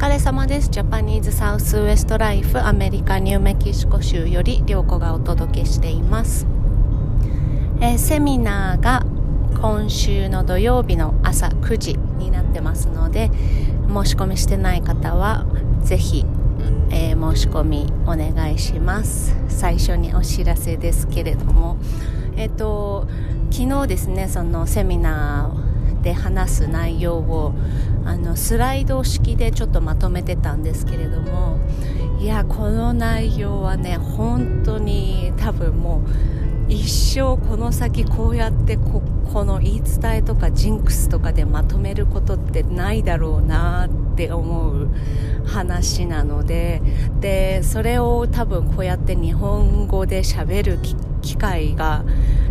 疲れ様です。ジャパニーズサウスウエストライフアメリカニューメキシコ州より涼子がお届けしています。えー、セミナーが今週の土曜日の朝9時になってますので、申し込みしてない方はぜひ、えー、申し込みお願いします。最初にお知らせですけれども、えっ、ー、と、昨日ですね、そのセミナーで話す内容をあのスライド式でちょっとまとめてたんですけれどもいやこの内容はね本当に多分もう一生この先こうやってここの言い伝えとかジンクスとかでまとめることってないだろうなって思う話なのででそれを多分こうやって日本語で喋る機会が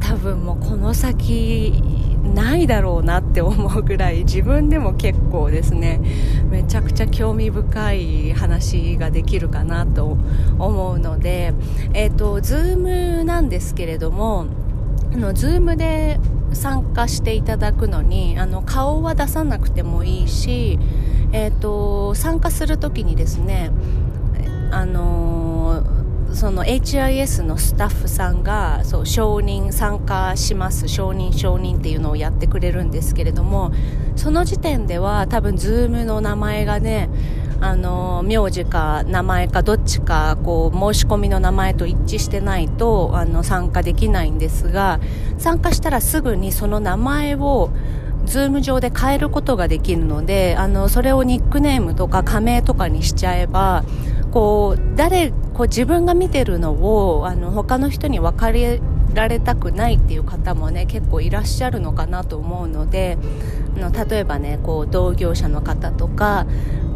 多分もうこの先ないだろうなって思うぐらい自分でも結構ですねめちゃくちゃ興味深い話ができるかなと思うのでえっ、ー、と Zoom なんですけれどもあの Zoom で参加していただくのにあの顔は出さなくてもいいし、えーと、参加するときにですねあのーその HIS のスタッフさんがそう承認参加します。承認承認っていうのをやってくれるんですけれどもその時点では多分 Zoom の名前がねあの名字か名前かどっちかこう申し込みの名前と一致してないとあの参加できないんですが参加したらすぐにその名前をズーム上で変えることができるのであのそれをニックネームとか仮名とかにしちゃえばこう誰こう自分が見てるのをあの他の人に分かれられたくないっていう方もね結構いらっしゃるのかなと思うのであの例えばねこう同業者の方とか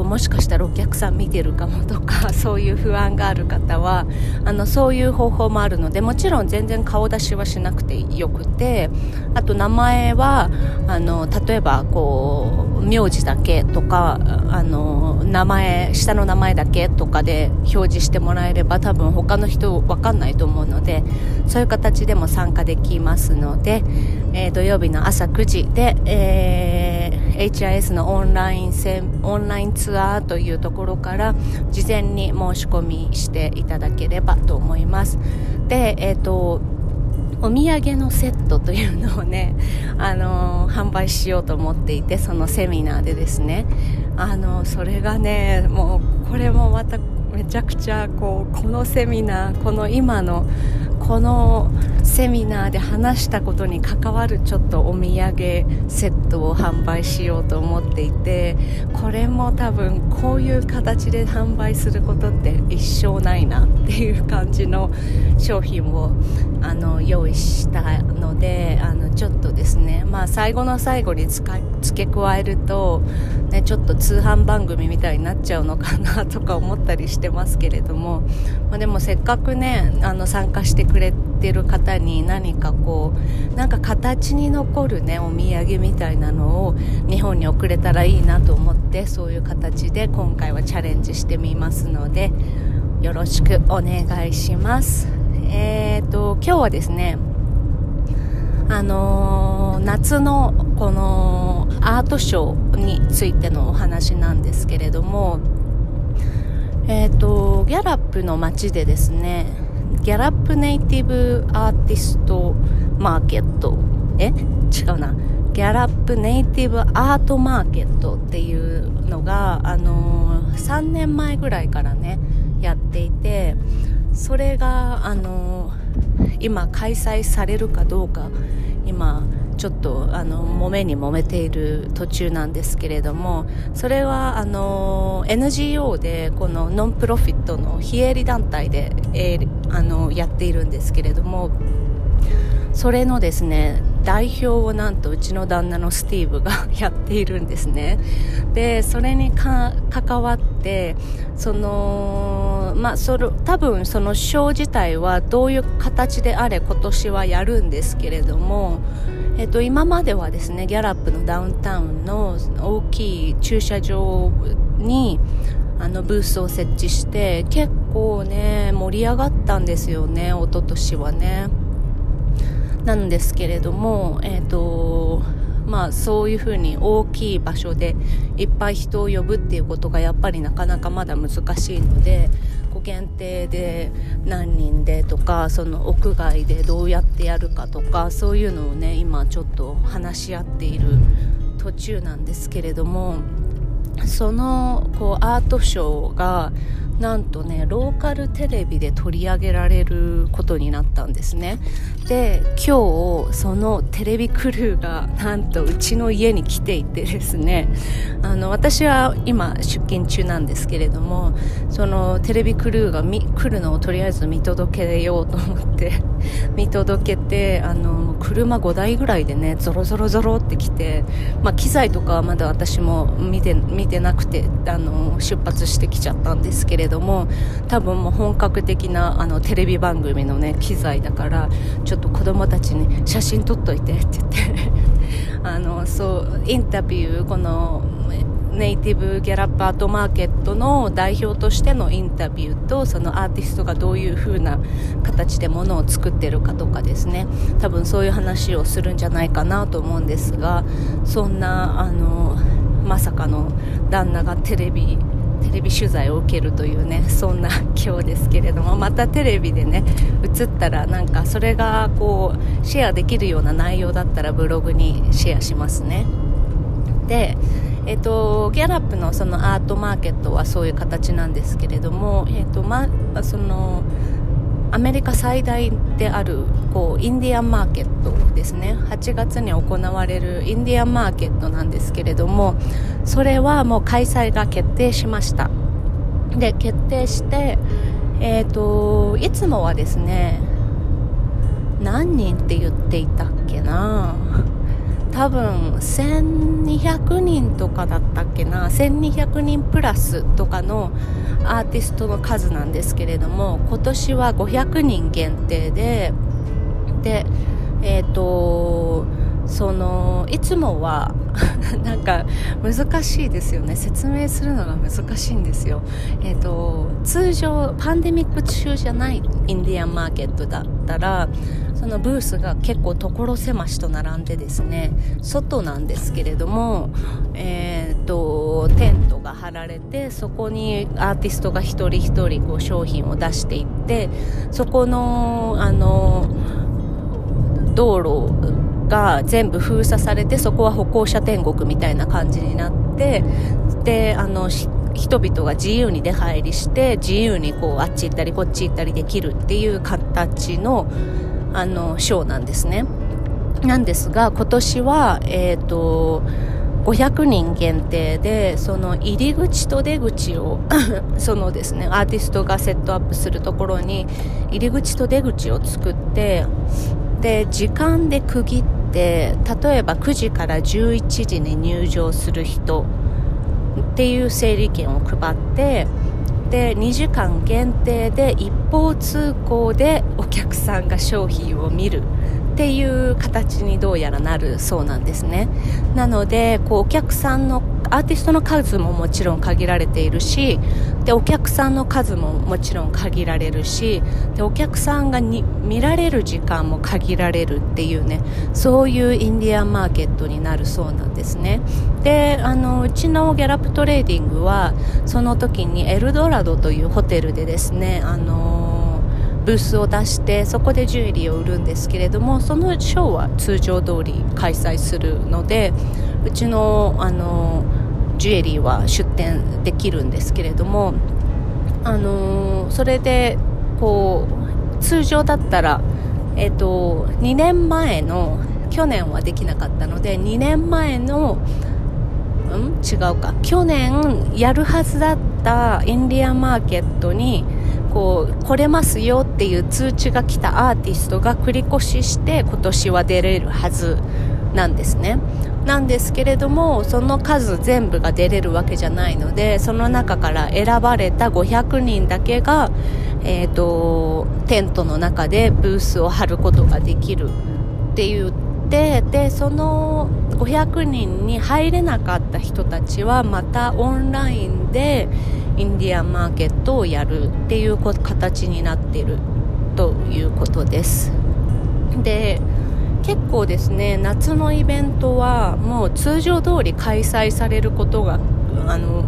こうもしかしたらお客さん見てるかもとか そういう不安がある方はあのそういう方法もあるのでもちろん全然顔出しはしなくてよくてあと名前はあの例えばこう名字だけとかあの名前下の名前だけとかで表示してもらえれば多分他の人分かんないと思うのでそういう形でも参加できますので、えー、土曜日の朝9時で、えー HIS のオンラインオンラインツアーというところから事前に申し込みしていただければと思います。でえっ、ー、とお土産のセットというのをね、あのー、販売しようと思っていてそのセミナーでですね、あのー、それがねもうこれもまためちゃくちゃこうこのセミナーこの今のこのセミナーで話したことに関わるちょっとお土産セットを販売しようと思っていてこれも多分こういう形で販売することって一生ないなっていう感じの商品をあの用意したのであのちょっとですね、まあ、最後の最後に付け加えると、ね、ちょっと通販番組みたいになっちゃうのかなとか思ったりしてますけれども、まあ、でもせっかくねあの参加してくれれてる方に何かこうなんか形に残るねお土産みたいなのを日本に送れたらいいなと思ってそういう形で今回はチャレンジしてみますのでよろしくお願いします。えーと今日はですねあのー、夏のこのアートショーについてのお話なんですけれどもえーとギャラップの街でですねギャラップネイティブアーティストマーケット？え？違うな。ギャラップネイティブアートマーケットっていうのが、あのー、3年前ぐらいからねやっていてそれが、あのー、今開催されるかどうか今ちょっとあの揉めに揉めている途中なんですけれどもそれはあの NGO でこのノンプロフィットの非営利団体で、えー、あのやっているんですけれどもそれのですね代表をなんとうちの旦那のスティーブが やっているんですね。でそれに関わってそのまあそれ多分そのショー自体はどういう形であれ今年はやるんですけれどもえっと、今まではですねギャラップのダウンタウンの大きい駐車場にあのブースを設置して結構ね盛り上がったんですよね一昨年はね。なんですけれどもえっ、とまあそういうふうに大きい場所でいっぱい人を呼ぶっていうことがやっぱりなかなかまだ難しいので限定で何人でとかその屋外でどうやってやるかとかそういうのをね今ちょっと話し合っている途中なんですけれどもそのこうアートショーがなんとねローカルテレビで取り上げられることになったんですね。で今日そのテレビクルーがなんとうちの家に来ていてですね。あの私は今出勤中なんですけれどもそのテレビクルーが来るのをとりあえず見届けようと思って。見届けてあの車5台ぐらいでねゾロゾロゾロって来て、まあ、機材とかはまだ私も見て見てなくてあの出発してきちゃったんですけれども多分もう本格的なあのテレビ番組のね機材だからちょっと子供たちに写真撮っといてって言って あのそうインタビューこのネイティブギャラップアートマーケットの代表としてのインタビューとそのアーティストがどういう風な形でものを作ってるかとかですね。多分そういう話をするんじゃないかなと思うんですがそんなあのまさかの旦那がテレビテレビ取材を受けるというねそんな今日ですけれどもまたテレビでね映ったらなんかそれがこうシェアできるような内容だったらブログにシェアしますね。でえっと、ギャラップのそのアートマーケットはそういう形なんですけれども、えっとま、そのアメリカ最大であるこうインディアンマーケットですね。8月に行われるインディアンマーケットなんですけれどもそれはもう開催が決定しました。で決定して、えーと、いつもはですね何人って言っていたっけな。多分1200人とかだったっけな1200人プラスとかのアーティストの数なんですけれども今年は500人限定ででえっ、ー、とそのいつもは なんか難しいですよね。説明するのが難しいんですよ、えーと、通常パンデミック中じゃないインディアンマーケットだったらそのブースが結構所狭しと並んでですね外なんですけれども、えーと、テントが張られてそこにアーティストが一人一人こう商品を出していってそこのあの道路が全部封鎖されてそこは歩行者天国みたいな感じになってであの人々が自由に出入りして自由にこうあっち行ったりこっち行ったりできるっていう形のあのショーなんですね。なんですが今年はえっ、ー、と500人限定でその入り口と出口を そのですねアーティストがセットアップするところに入り口と出口を作ってで時間で区切って例えば9時から11時に入場する人っていう整理券を配ってで2時間限定で一方通行で客さんが商品を見るっていう形にどうやらなるそうなんですね。なのでこうお客さんのアーティストの数ももちろん限られているしでお客さんの数ももちろん限られるしでお客さんがに見られる時間も限られるっていうねそういうインディアンマーケットになるそうなんですね。であのうちのギャラップトレーディングはその時にエルドラドというホテルでですねあのブースを出してそこでジュエリーを売るんですけれどもそのショーは通常通り開催するのでうちのあのジュエリーは出店できるんですけれども、あの、それでこう通常だったら、えーと、2年前の去年はできなかったので2年前のん？違うか。去年やるはずだったインディアンマーケットにこう来れますよっていう通知が来たアーティストが繰り越しして今年は出れるはずなんですね。なんですけれどもその数全部が出れるわけじゃないのでその中から選ばれた500人だけが、えーと、テントの中でブースを張ることができるって言ってでその500人に入れなかった人たちはまたオンラインでインディアンマーケットをやるっていう形になっているということです。で結構ですね夏のイベントはもう通常通り開催されることがあの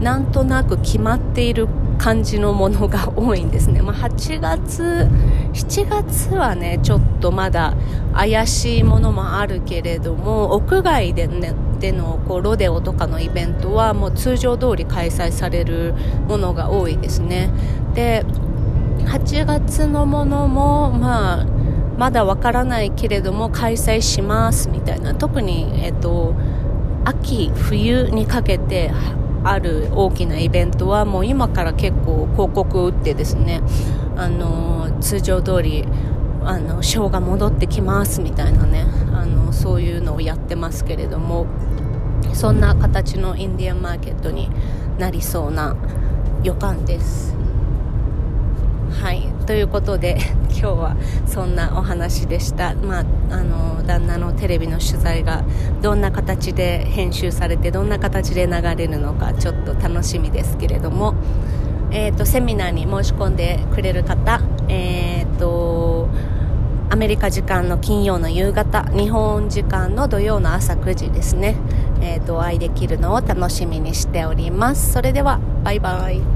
なんとなく決まっている感じのものが多いんですね、まあ、8月、7月はねちょっとまだ怪しいものもあるけれども屋外で,、ね、でのこうロデオとかのイベントはもう通常通り開催されるものが多いですね。で8月のものもまあまだわからないけれども開催しますみたいな。特に、えっと、秋冬にかけてある大きなイベントはもう今から結構広告を打ってですねあの通常通りあのショーが戻ってきますみたいなねあのそういうのをやってますけれどもそんな形のインディアンマーケットになりそうな予感です。はい。ということで 今日はそんなお話でした、まあ、あの旦那のテレビの取材がどんな形で編集されてどんな形で流れるのかちょっと楽しみですけれども、えーと、セミナーに申し込んでくれる方、えーと、アメリカ時間の金曜の夕方日本時間の土曜の朝9時ですね、えーとお会いできるのを楽しみにしております。それではバイバイ。